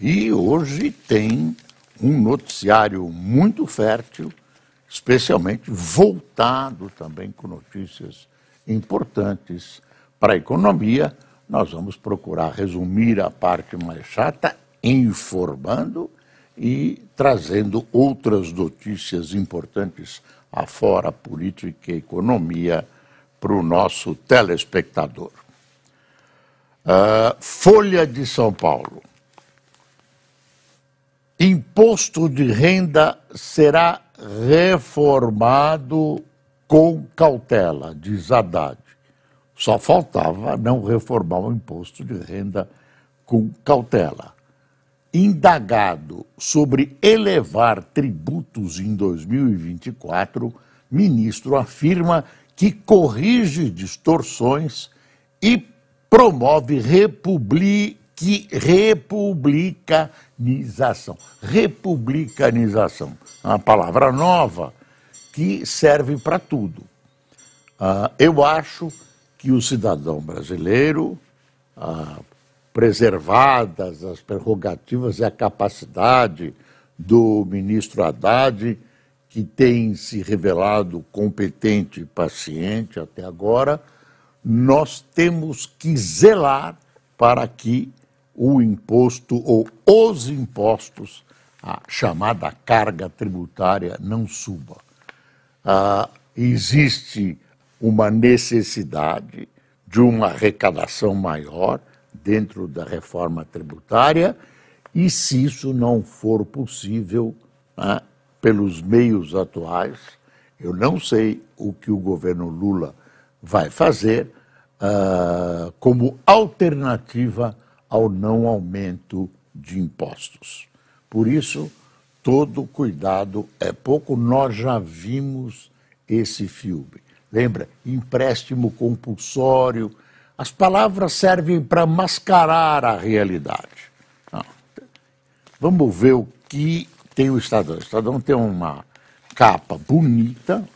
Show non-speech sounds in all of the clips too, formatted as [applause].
E hoje tem um noticiário muito fértil, especialmente voltado também com notícias importantes para a economia nós vamos procurar resumir a parte mais chata, informando e trazendo outras notícias importantes afora política e economia para o nosso telespectador. Uh, Folha de São Paulo. Imposto de renda será reformado com cautela, diz Haddad. Só faltava não reformar o imposto de renda com cautela. Indagado sobre elevar tributos em 2024, ministro afirma que corrige distorções e promove republi republicanização. Republicanização, uma palavra nova que serve para tudo. Uh, eu acho que o cidadão brasileiro, ah, preservadas as prerrogativas e a capacidade do ministro Haddad, que tem se revelado competente e paciente até agora, nós temos que zelar para que o imposto ou os impostos, a chamada carga tributária, não suba. Ah, existe uma necessidade de uma arrecadação maior dentro da reforma tributária, e se isso não for possível né, pelos meios atuais, eu não sei o que o governo Lula vai fazer uh, como alternativa ao não aumento de impostos. Por isso, todo cuidado é pouco. Nós já vimos esse filme. Lembra? Empréstimo compulsório. As palavras servem para mascarar a realidade. Vamos ver o que tem o Estadão. O Estadão tem uma capa bonita.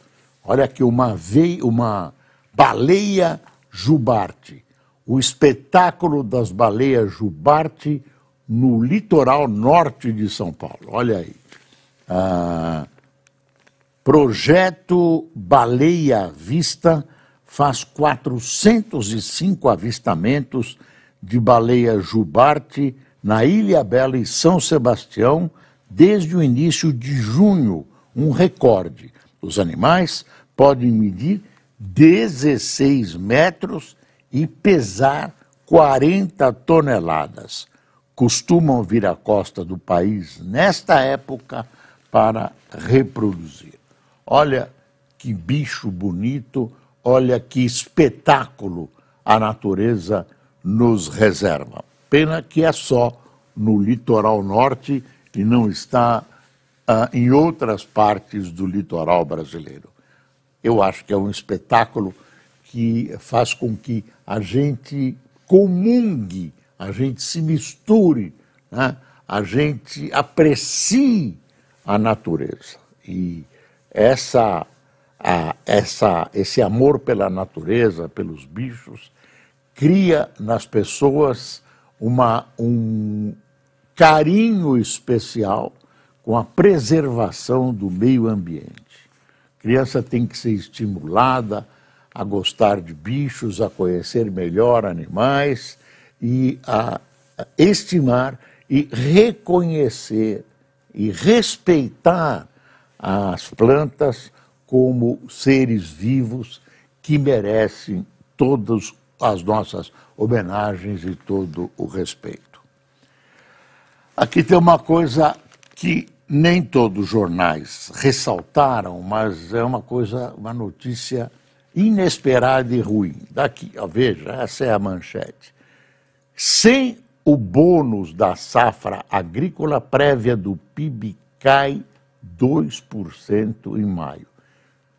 Olha aqui, uma, veia, uma baleia jubarte. O espetáculo das baleias jubarte no litoral norte de São Paulo. Olha aí. Ah, Projeto Baleia Vista faz 405 avistamentos de baleia jubarte na Ilha Bela e São Sebastião desde o início de junho, um recorde. Os animais podem medir 16 metros e pesar 40 toneladas. Costumam vir à costa do país nesta época para reproduzir. Olha que bicho bonito, olha que espetáculo a natureza nos reserva. Pena que é só no litoral norte e não está ah, em outras partes do litoral brasileiro. Eu acho que é um espetáculo que faz com que a gente comungue, a gente se misture, né? a gente aprecie a natureza. E essa, a, essa, esse amor pela natureza, pelos bichos, cria nas pessoas uma, um carinho especial com a preservação do meio ambiente. A criança tem que ser estimulada a gostar de bichos, a conhecer melhor animais e a estimar e reconhecer e respeitar as plantas como seres vivos que merecem todas as nossas homenagens e todo o respeito. Aqui tem uma coisa que nem todos os jornais ressaltaram, mas é uma coisa, uma notícia inesperada e ruim. Daqui, ó, veja, essa é a manchete. Sem o bônus da safra agrícola prévia do PIB cai 2% em maio.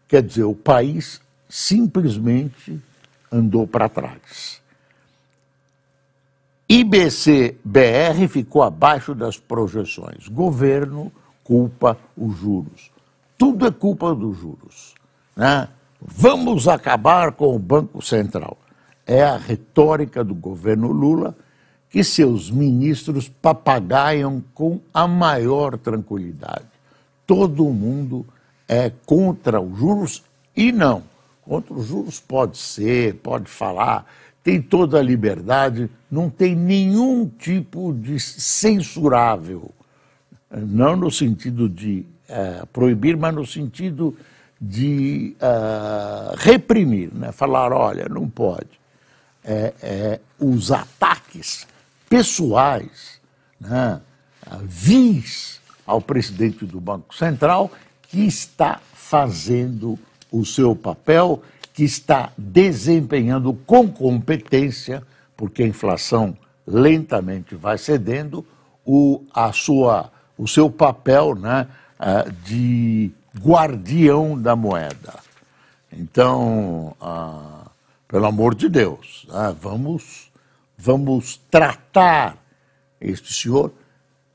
Quer dizer, o país simplesmente andou para trás. IBC-BR ficou abaixo das projeções. Governo culpa os juros. Tudo é culpa dos juros. Né? Vamos acabar com o Banco Central. É a retórica do governo Lula que seus ministros papagaiam com a maior tranquilidade. Todo mundo é contra os juros e não. Contra os juros pode ser, pode falar, tem toda a liberdade, não tem nenhum tipo de censurável. Não no sentido de é, proibir, mas no sentido de uh, reprimir, né? falar, olha, não pode. É, é, os ataques pessoais, né, vis ao presidente do Banco Central, que está fazendo o seu papel, que está desempenhando com competência, porque a inflação lentamente vai cedendo, o, a sua, o seu papel né, de guardião da moeda. Então, ah, pelo amor de Deus, né, vamos vamos tratar este senhor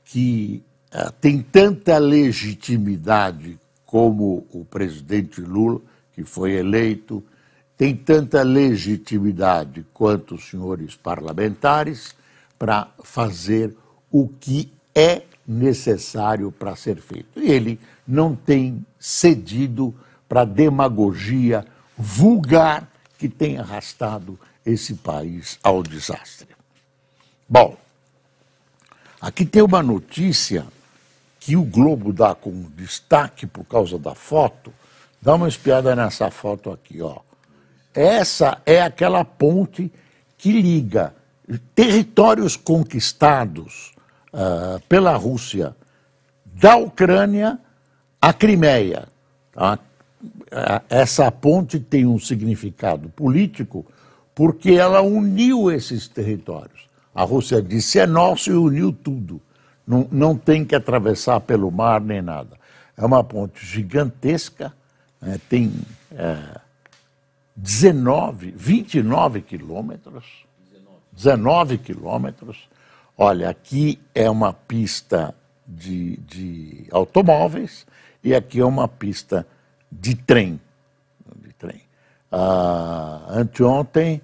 que uh, tem tanta legitimidade como o presidente Lula, que foi eleito, tem tanta legitimidade quanto os senhores parlamentares para fazer o que é necessário para ser feito. E ele não tem cedido para a demagogia vulgar que tem arrastado esse país ao desastre. Bom, aqui tem uma notícia que o Globo dá com destaque por causa da foto. Dá uma espiada nessa foto aqui, ó. Essa é aquela ponte que liga territórios conquistados uh, pela Rússia da Ucrânia à Crimeia. Tá? Essa ponte tem um significado político porque ela uniu esses territórios. A Rússia disse é nosso e uniu tudo. Não, não tem que atravessar pelo mar nem nada. É uma ponte gigantesca, né, tem é, 19, 29 quilômetros. 19 quilômetros. Olha, aqui é uma pista de, de automóveis e aqui é uma pista de trem. Ah, anteontem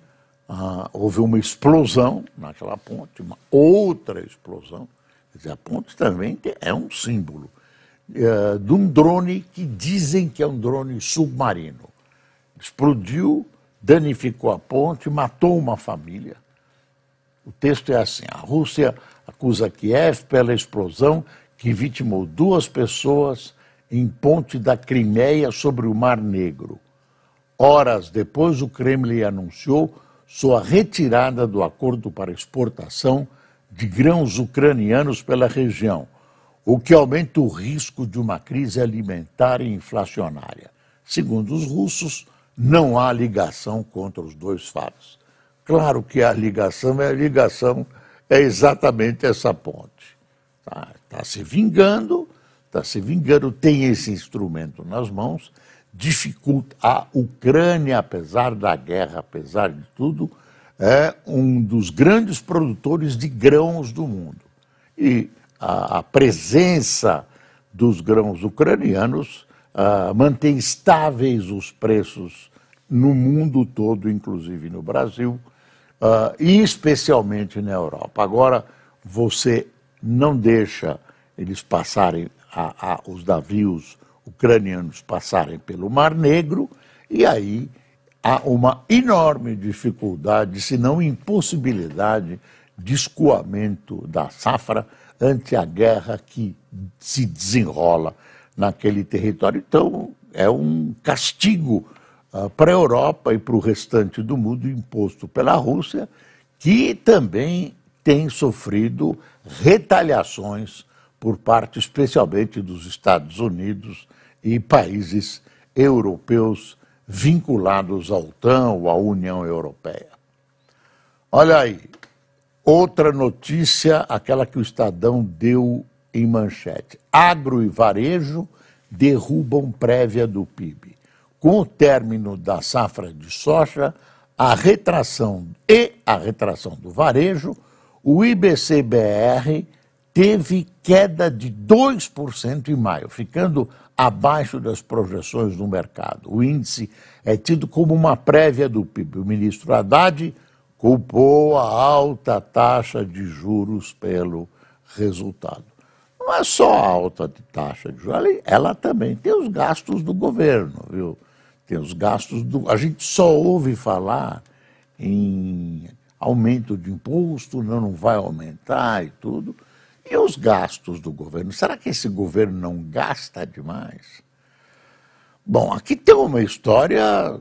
ah, houve uma explosão naquela ponte, uma outra explosão. Quer dizer, a ponte também é um símbolo eh, de um drone que dizem que é um drone submarino. Explodiu, danificou a ponte, matou uma família. O texto é assim: a Rússia acusa Kiev pela explosão que vitimou duas pessoas em ponte da Crimeia sobre o Mar Negro. Horas depois, o Kremlin anunciou sua retirada do acordo para exportação de grãos ucranianos pela região, o que aumenta o risco de uma crise alimentar e inflacionária. Segundo os russos, não há ligação contra os dois fatos. Claro que a ligação é a ligação, é exatamente essa ponte. Está tá se vingando, está se vingando, tem esse instrumento nas mãos dificulta. A Ucrânia, apesar da guerra, apesar de tudo, é um dos grandes produtores de grãos do mundo. E a, a presença dos grãos ucranianos uh, mantém estáveis os preços no mundo todo, inclusive no Brasil, uh, e especialmente na Europa. Agora, você não deixa eles passarem a, a, os navios ucranianos passarem pelo Mar Negro, e aí há uma enorme dificuldade, se não impossibilidade, de escoamento da safra ante a guerra que se desenrola naquele território. Então, é um castigo uh, para a Europa e para o restante do mundo imposto pela Rússia, que também tem sofrido retaliações por parte, especialmente dos Estados Unidos e países europeus vinculados à OTAN ou à União Europeia. Olha aí, Outra notícia, aquela que o Estadão deu em manchete. Agro e varejo derrubam prévia do PIB. Com o término da safra de soja, a retração e a retração do varejo, o IBCBR teve queda de 2% em maio, ficando abaixo das projeções do mercado. O índice é tido como uma prévia do PIB. O ministro Haddad culpou a alta taxa de juros pelo resultado. Não é só a alta de taxa de juros, ela também tem os gastos do governo, viu? Tem os gastos do. A gente só ouve falar em aumento de imposto, não, não vai aumentar e tudo. E os gastos do governo? Será que esse governo não gasta demais? Bom, aqui tem uma história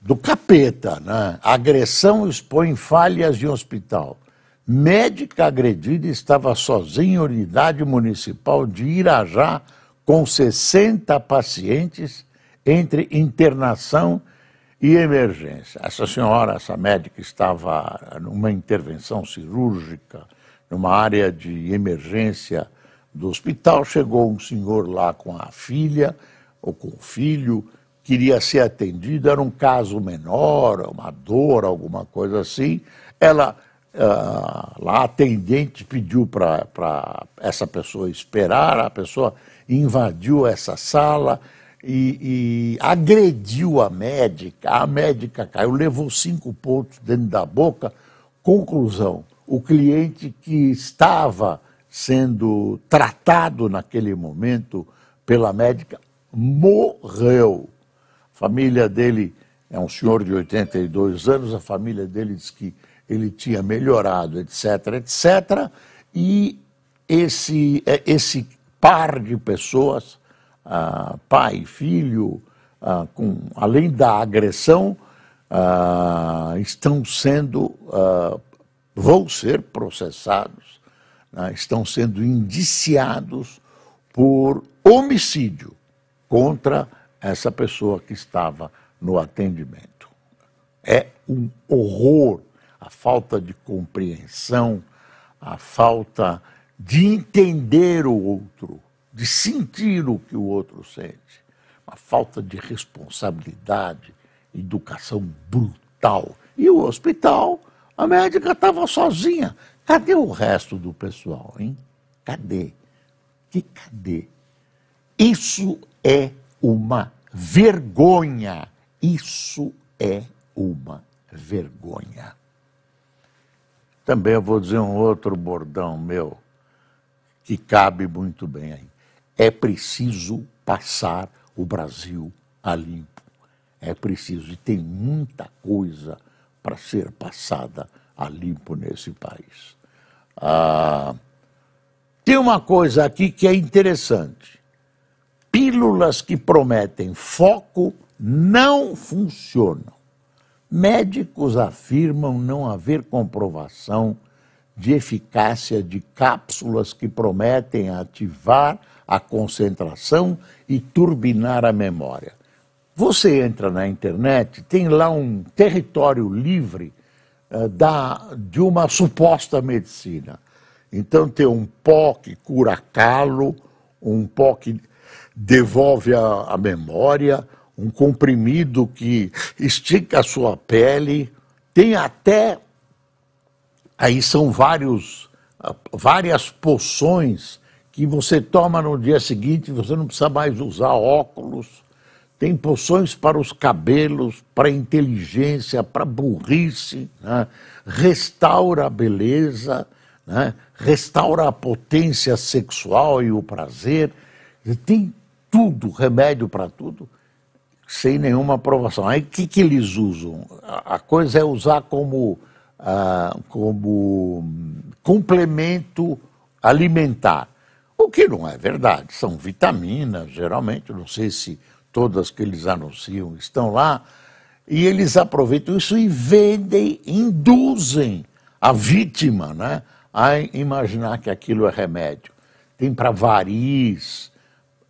do capeta, né? Agressão expõe falhas de hospital. Médica agredida estava sozinha em unidade municipal de Irajá com 60 pacientes entre internação e emergência. Essa senhora, essa médica, estava numa intervenção cirúrgica, numa área de emergência do hospital. Chegou um senhor lá com a filha, ou com o filho, queria ser atendido, era um caso menor, uma dor, alguma coisa assim. Ela, uh, lá, a atendente pediu para essa pessoa esperar, a pessoa invadiu essa sala e, e, agrediu a médica. A médica caiu, levou cinco pontos dentro da boca. Conclusão: o cliente que estava sendo tratado naquele momento pela médica morreu. A família dele é um senhor de 82 anos, a família dele diz que ele tinha melhorado, etc, etc. E esse, é, esse par de pessoas ah, pai, filho, ah, com, além da agressão, ah, estão sendo, vão ser processados, né, estão sendo indiciados por homicídio contra essa pessoa que estava no atendimento. É um horror a falta de compreensão, a falta de entender o outro de sentir o que o outro sente. Uma falta de responsabilidade, educação brutal. E o hospital, a médica estava sozinha. Cadê o resto do pessoal, hein? Cadê? Que cadê? Isso é uma vergonha. Isso é uma vergonha. Também eu vou dizer um outro bordão meu, que cabe muito bem aí. É preciso passar o Brasil a limpo. É preciso, e tem muita coisa para ser passada a limpo nesse país. Ah, tem uma coisa aqui que é interessante. Pílulas que prometem foco não funcionam. Médicos afirmam não haver comprovação de eficácia de cápsulas que prometem ativar a concentração e turbinar a memória. Você entra na internet, tem lá um território livre uh, da, de uma suposta medicina. Então tem um pó que cura calo, um pó que devolve a, a memória, um comprimido que estica a sua pele, tem até aí são vários, ah, várias poções que você toma no dia seguinte, você não precisa mais usar óculos. Tem poções para os cabelos, para a inteligência, para a burrice, né? restaura a beleza, né? restaura a potência sexual e o prazer. Tem tudo, remédio para tudo, sem nenhuma aprovação. Aí o que, que eles usam? A coisa é usar como, ah, como complemento alimentar. O que não é verdade, são vitaminas, geralmente, não sei se todas que eles anunciam estão lá, e eles aproveitam isso e vendem, induzem a vítima né, a imaginar que aquilo é remédio. Tem para variz,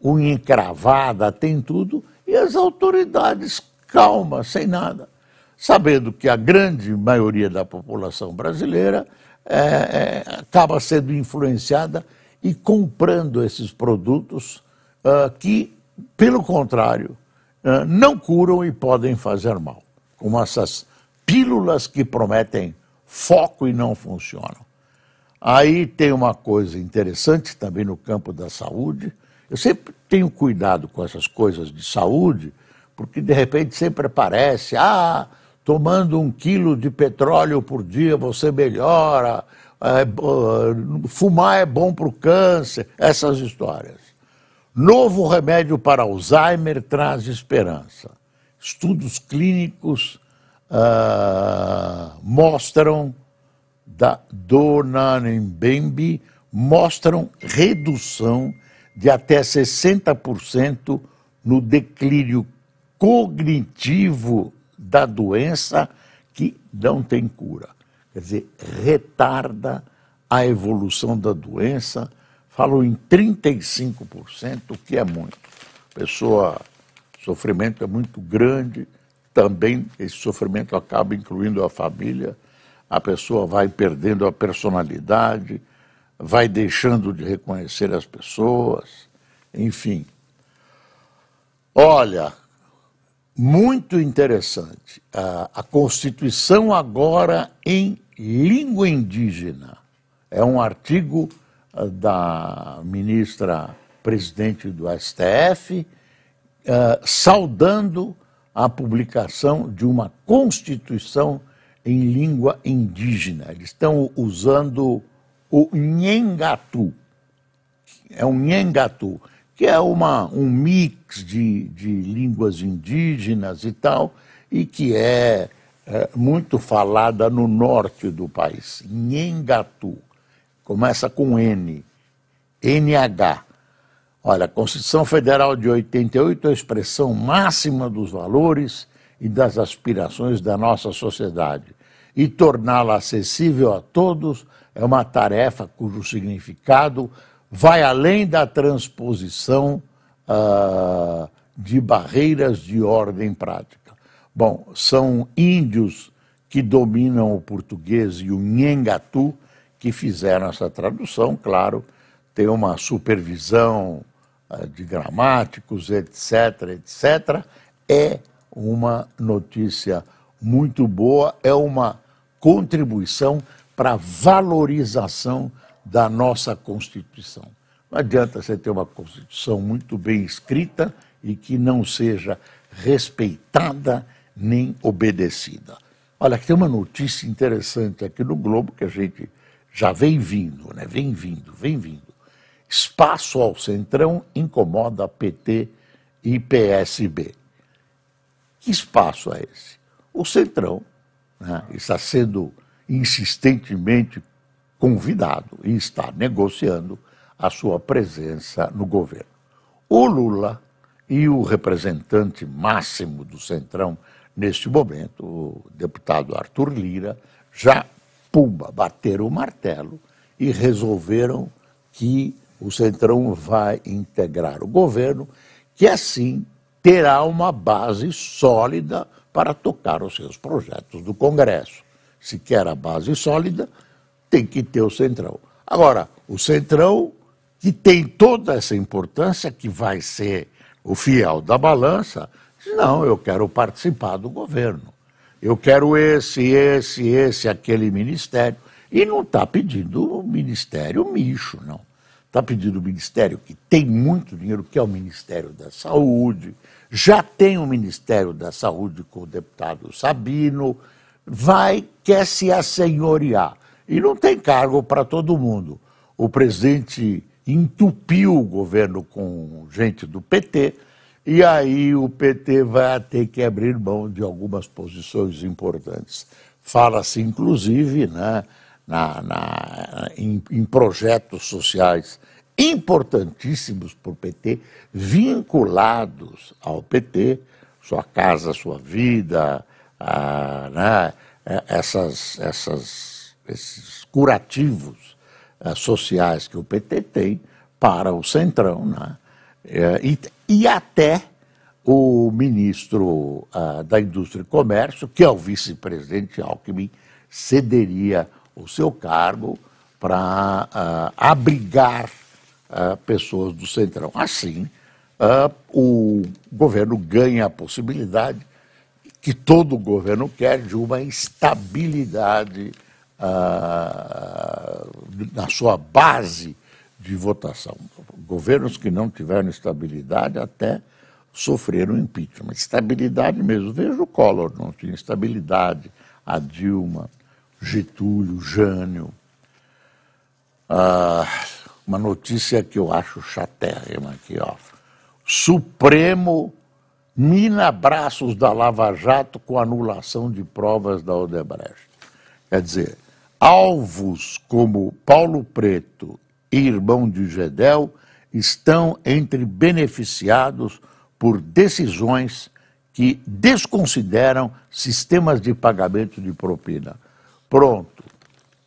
unha encravada, tem tudo, e as autoridades calmas, sem nada, sabendo que a grande maioria da população brasileira é, é, acaba sendo influenciada e comprando esses produtos uh, que, pelo contrário, não curam e podem fazer mal, como essas pílulas que prometem foco e não funcionam. Aí tem uma coisa interessante também no campo da saúde. Eu sempre tenho cuidado com essas coisas de saúde, porque de repente sempre aparece, ah, tomando um quilo de petróleo por dia você melhora, é, fumar é bom para o câncer, essas histórias. Novo remédio para Alzheimer traz esperança. Estudos clínicos uh, mostram da Donanembembe mostram redução de até 60% no declínio cognitivo da doença que não tem cura. Quer dizer, retarda a evolução da doença. Falam em 35%, o que é muito. Pessoa, sofrimento é muito grande, também esse sofrimento acaba incluindo a família a pessoa vai perdendo a personalidade, vai deixando de reconhecer as pessoas, enfim. Olha, muito interessante. A, a, Constituição agora em língua indígena. É um artigo da ministra presidente do STF, uh, saudando a publicação de uma Constituição em língua indígena. Eles estão usando o Nhengatu. É um Nhengatu, que é uma, um mix de, de línguas indígenas e tal, e que é, é muito falada no norte do país. Nhengatu. Começa com N. NH. Olha, a Constituição Federal de 88 é a expressão máxima dos valores e das aspirações da nossa sociedade e torná-la acessível a todos é uma tarefa cujo significado vai além da transposição uh, de barreiras de ordem prática. Bom, são índios que dominam o português e o Nhengatu que fizeram essa tradução, claro, tem uma supervisão uh, de gramáticos, etc., etc. É uma notícia muito boa, é uma contribuição para a valorização da nossa Constituição. Não adianta você ter uma Constituição muito bem escrita e que não seja respeitada nem obedecida. Olha, tem uma notícia interessante aqui no Globo que a gente já vem vindo, né? Vem vindo, vem vindo. Espaço ao Centrão incomoda PT e PSB. Que espaço é esse? O Centrão né, está sendo insistentemente convidado e está negociando a sua presença no governo. O Lula e o representante máximo do Centrão neste momento, o deputado Arthur Lira, já, pumba, bateram o martelo e resolveram que o Centrão vai integrar o governo, que assim terá uma base sólida para tocar os seus projetos do Congresso. Se quer a base sólida, tem que ter o Centrão. Agora, o Centrão, que tem toda essa importância, que vai ser o fiel da balança, diz, não, eu quero participar do governo. Eu quero esse, esse, esse, aquele ministério. E não está pedindo o ministério micho, não. Está pedindo o ministério que tem muito dinheiro, que é o Ministério da Saúde, já tem o Ministério da Saúde com o deputado Sabino, vai, quer se assenhorear. E não tem cargo para todo mundo. O presidente entupiu o governo com gente do PT, e aí o PT vai ter que abrir mão de algumas posições importantes. Fala-se, inclusive, né, na, na, em, em projetos sociais importantíssimos para o PT, vinculados ao PT, sua casa, sua vida, a, né, é, essas, essas, esses curativos uh, sociais que o PT tem para o Centrão, né, é, e, e até o ministro uh, da Indústria e Comércio, que é o vice-presidente Alckmin, cederia o seu cargo para uh, abrigar uh, pessoas do Centrão. Assim, o governo ganha a possibilidade que todo governo quer de uma estabilidade na sua base de votação. Governos que não tiveram estabilidade até sofreram impeachment. Estabilidade mesmo. Veja o Collor, não tinha estabilidade. A Dilma, Getúlio, Jânio. Ah, uma notícia que eu acho chatérrima aqui, ó. Supremo mina braços da Lava Jato com anulação de provas da Odebrecht. Quer dizer, alvos como Paulo Preto e irmão de Gedel estão entre beneficiados por decisões que desconsideram sistemas de pagamento de propina. Pronto.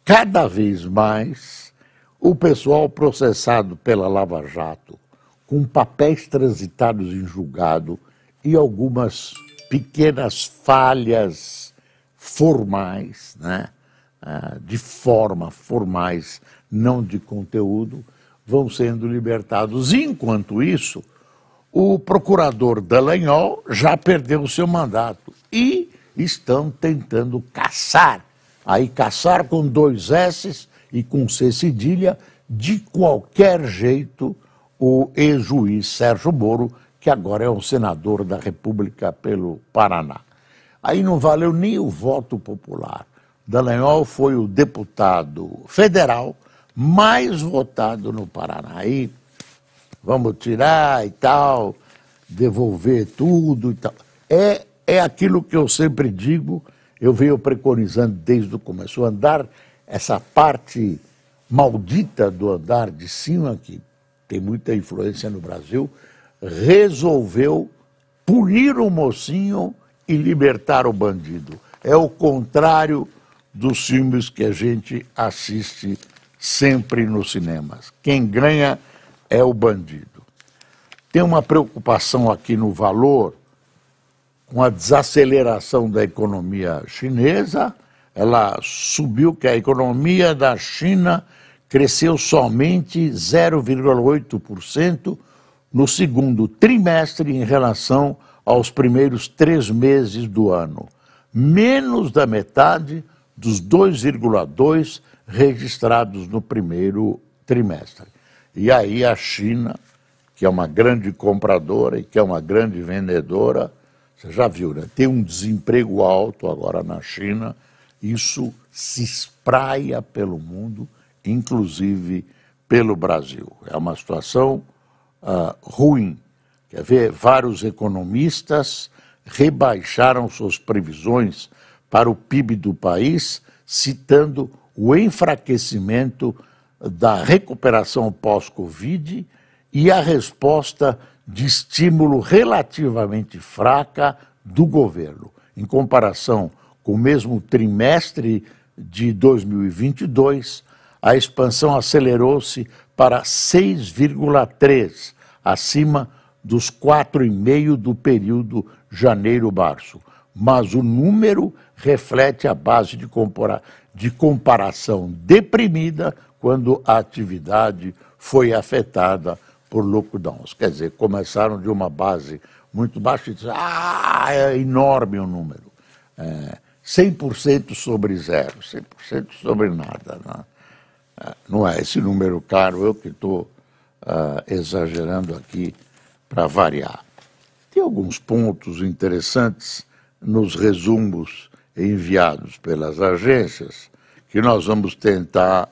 Cada vez mais o pessoal processado pela Lava Jato, com papéis transitados em julgado e algumas pequenas falhas formais, né? Ah, de forma, formais, não de conteúdo, vão sendo libertados. Enquanto isso, o procurador Dallagnol já perdeu o seu mandato e estão tentando caçar, aí caçar com dois S e com C cedilha, de qualquer jeito, o ex-juiz Sérgio Moro, que agora é o senador da República pelo Paraná. Aí não valeu nem o voto popular. Dallagnol foi o deputado federal mais votado no Paraná. Aí vamos tirar e tal, devolver tudo e tal. É, é aquilo que eu sempre digo, eu venho preconizando desde o começo, o andar, essa parte maldita do andar de cima, que tem muita influência no Brasil, resolveu punir o mocinho e libertar o bandido. É o contrário dos filmes que a gente assiste sempre nos cinemas. Quem ganha é o bandido. Tem uma preocupação aqui no valor com a desaceleração da economia chinesa. Ela subiu que a economia da China cresceu somente 0,8% no segundo trimestre em relação aos primeiros três meses do ano, menos da metade dos 2,2% registrados no primeiro trimestre. E aí a China, que é uma grande compradora e que é uma grande vendedora, você já viu, né? Tem um desemprego alto agora na China, isso se espraia pelo mundo, inclusive pelo Brasil. É uma situação uh, ruim. Quer ver? Vários economistas rebaixaram suas previsões para o PIB do país, citando o enfraquecimento da recuperação pós-Covid e a resposta de estímulo relativamente fraca do governo. Em comparação com o mesmo trimestre de 2022, a expansão acelerou-se para 6,3, acima dos 4,5 do período janeiro-março. Mas o número reflete a base de, de comparação deprimida quando a atividade foi afetada por lockdowns. Quer dizer, começaram de uma base muito baixa e disseram, ah, é enorme o número. É, 100% sobre zero, 100% sobre nada. Né? É, não é esse número caro, eu que estou uh, exagerando aqui para variar. Tem alguns pontos interessantes nos resumos enviados pelas agências que nós vamos tentar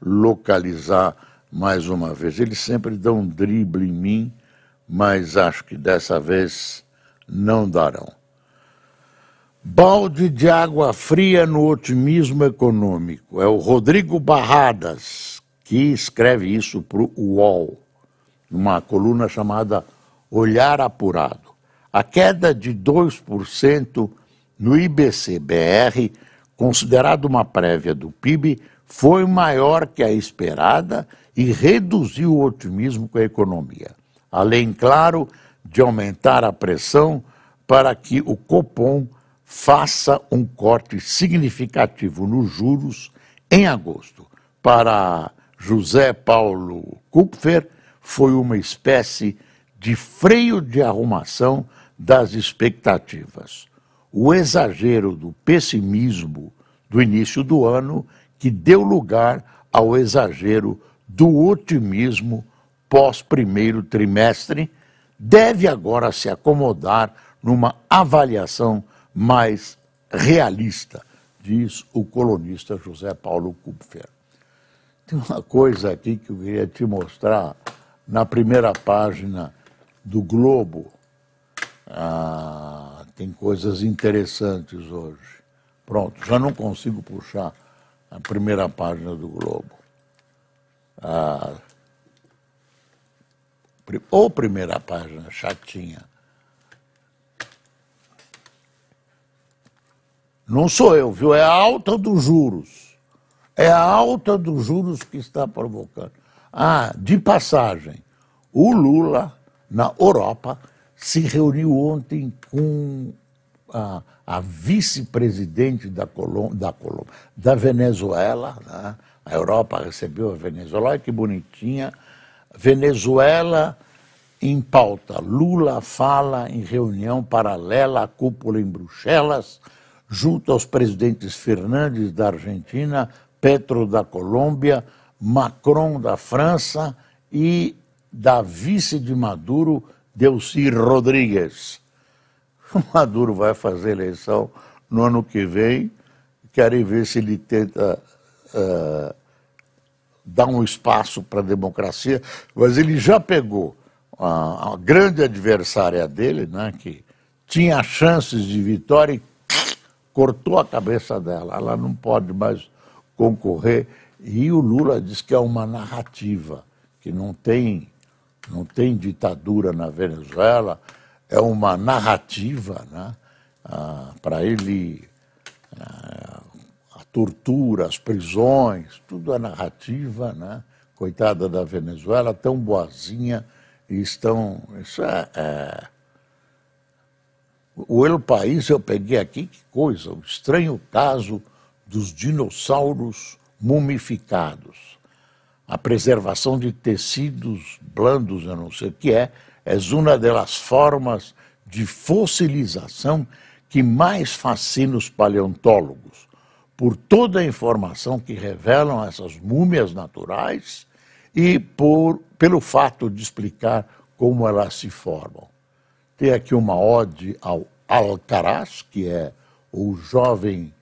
localizar mais uma vez. Eles sempre dão um drible em mim, mas acho que dessa vez não darão. Balde de água fria no otimismo econômico. É o Rodrigo Barradas que escreve isso para o UOL, numa coluna chamada Olhar Apurado. A queda de 2% no IBC-BR, considerado uma prévia do PIB, foi maior que a esperada e reduziu o otimismo com a economia. Além, claro, de aumentar a pressão para que o Copom faça um corte significativo nos juros em agosto. Para José Paulo Kupfer, foi uma espécie de freio de arrumação das expectativas. O exagero do pessimismo do início do ano que deu lugar ao exagero do otimismo pós primeiro trimestre, deve agora se acomodar numa avaliação mais realista, diz o colunista José Paulo Kupfer. Tem uma coisa aqui que eu queria te mostrar na primeira página do Globo. Ah, tem coisas interessantes hoje. Pronto, já não consigo puxar a primeira página do Globo. Ah, ou primeira página, chatinha. Não sou eu, viu? É a alta dos juros. É a alta dos juros que está provocando. Ah, de passagem, o Lula, na Europa, se reuniu ontem com a, a vice-presidente da, da, da Venezuela. Né? A Europa recebeu a Venezuela, olha que bonitinha. Venezuela em pauta. Lula fala em reunião paralela à cúpula em Bruxelas, junto aos presidentes Fernandes da Argentina, Petro da Colômbia, Macron da França e da vice de Maduro, Delcy Rodrigues. [laughs] Maduro vai fazer eleição no ano que vem, querem ver se ele tenta uh, dar um espaço para a democracia, mas ele já pegou a, a, grande adversária dele, né, que tinha chances de vitória e [sniffs] cortou a cabeça dela. Ela não pode mais concorrer. E o Lula diz que é uma narrativa, que não tem, não tem ditadura na Venezuela, é uma narrativa, né? Ah, para ele ah, a tortura, as prisões, tudo é narrativa, né? Coitada da Venezuela, tão boazinha, e estão. Isso é, é... O El País eu peguei aqui, que coisa, o estranho caso dos dinossauros mumificados. A preservação de tecidos blandos, eu não sei o que é, é uma das formas de fossilização que mais fascina os paleontólogos, por toda a informação que revelam essas múmias naturais e por, pelo fato de explicar como elas se formam. Tem aqui uma ode ao Alcaraz, que é o jovem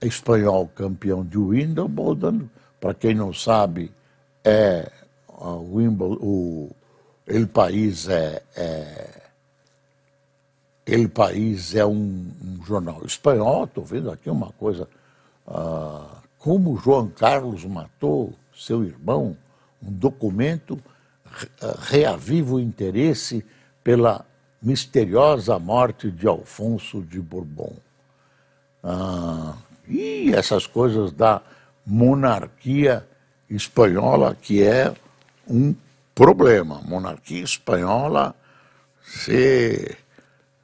espanhol campeão de Wimbledon, para quem não sabe, é o, o El País é, é El País é um, um jornal espanhol, estou vendo aqui uma coisa, ah, como João Carlos matou seu irmão, um documento reaviva o interesse pela misteriosa morte de Alfonso de Bourbon. Ah, e essas coisas da monarquia espanhola, que é um problema. Monarquia espanhola se,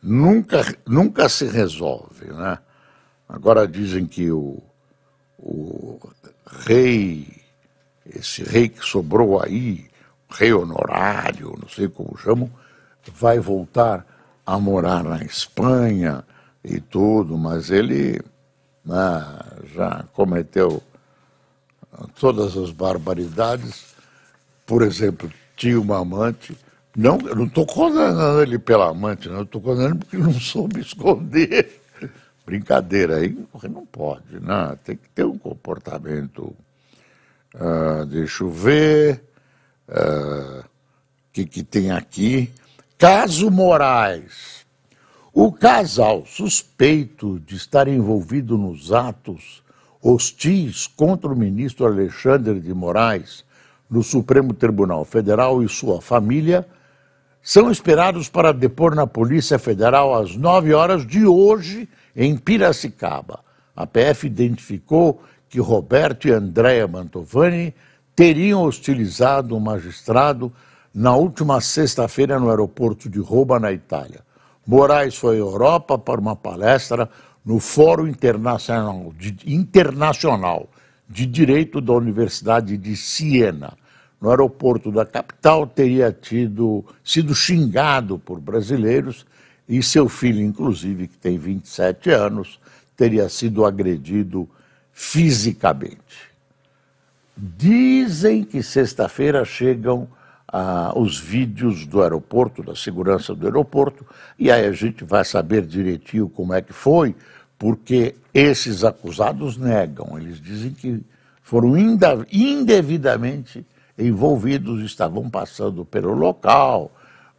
nunca, nunca se resolve. Né? Agora dizem que o, o rei, esse rei que sobrou aí, rei honorário, não sei como chamam, vai voltar a morar na Espanha e tudo, mas ele né, já cometeu todas as barbaridades por exemplo, tinha uma amante. Não, eu não estou condenando ele pela amante, não. Estou condenando porque não soube esconder. Brincadeira aí, não pode, né? Tem que ter um comportamento. Uh, deixa eu ver. O uh, que, que tem aqui? Caso Moraes. O casal suspeito de estar envolvido nos atos hostis contra o ministro Alexandre de Moraes no Supremo Tribunal Federal e sua família são esperados para depor na Polícia Federal às 9 horas de hoje em Piracicaba. A PF identificou que Roberto e Andréa Mantovani teriam hostilizado um magistrado na última sexta-feira no aeroporto de Roma, na Itália. Moraes foi à Europa para uma palestra no Fórum Internacional de, Internacional de Direito da Universidade de Siena. No aeroporto da capital, teria tido, sido xingado por brasileiros e seu filho, inclusive, que tem 27 anos, teria sido agredido fisicamente. Dizem que sexta-feira chegam ah, os vídeos do aeroporto, da segurança do aeroporto, e aí a gente vai saber direitinho como é que foi, porque esses acusados negam, eles dizem que foram indevidamente envolvidos, estavam passando pelo local,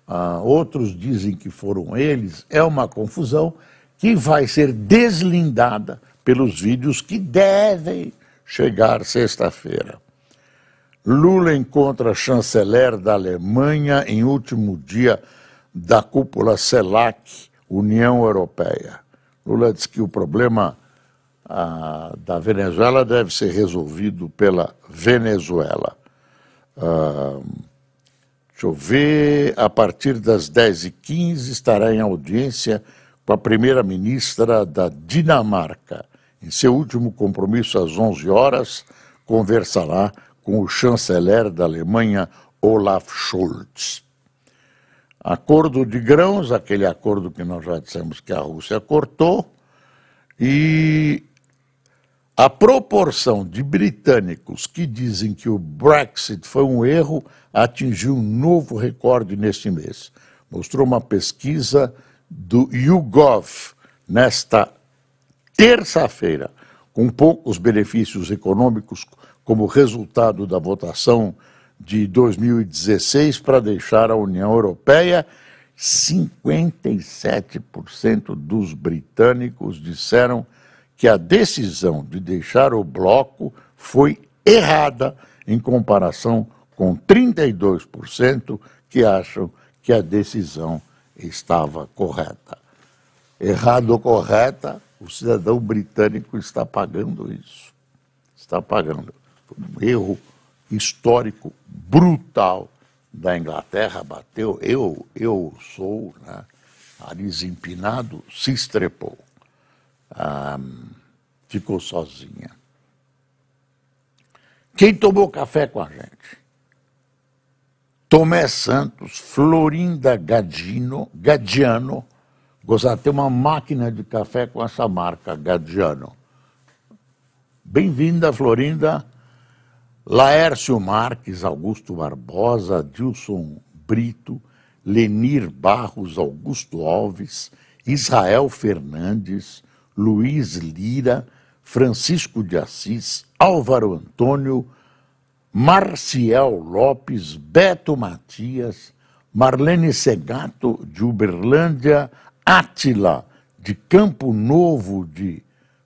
ah, outros dizem que foram eles, é uma confusão que vai ser deslindada pelos vídeos que devem chegar sexta-feira. Lula encontra chanceler da Alemanha em último dia da cúpula CELAC, União Europeia. Lula diz que o problema ah, da Venezuela deve ser resolvido pela Venezuela. Ah, deixa eu ver, a partir das 10h15 estará em audiência com a primeira-ministra da Dinamarca. Em seu último compromisso às 11 horas, conversará com o chanceler da Alemanha, Olaf Scholz. Acordo de grãos, aquele acordo que nós já dissemos que a Rússia cortou, e a proporção de britânicos que dizem que o Brexit foi um erro atingiu um novo recorde neste mês. Mostrou uma pesquisa do YouGov nesta terça-feira, com poucos benefícios econômicos como resultado da votação de 2016 para deixar a União Europeia, 57% dos britânicos disseram que a decisão de deixar o bloco foi errada em comparação com 32% que acham que a decisão estava correta. Errado ou correta, o cidadão britânico está pagando isso. Está pagando. Um erro histórico brutal da Inglaterra bateu. Eu, eu sou, né, nariz empinado, se estrepou ficou sozinha. Quem tomou café com a gente? Tomé Santos, Florinda Gadino, Gadiano, gostar de ter uma máquina de café com essa marca, Gadiano. Bem-vinda, Florinda. Laércio Marques, Augusto Barbosa, Dilson Brito, Lenir Barros, Augusto Alves, Israel Fernandes, Luiz Lira, Francisco de Assis, Álvaro Antônio, Marcial Lopes, Beto Matias, Marlene Segato, de Uberlândia, Átila, de Campo Novo, de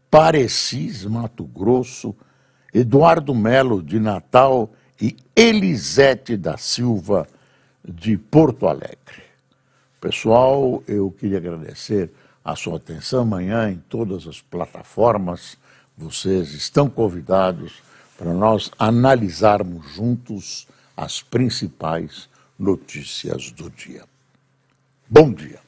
Parecis, Mato Grosso, Eduardo Melo, de Natal, e Elisete da Silva, de Porto Alegre. Pessoal, eu queria agradecer a sua atenção amanhã em todas as plataformas. Vocês estão convidados para nós analisarmos juntos as principais notícias do dia. Bom dia.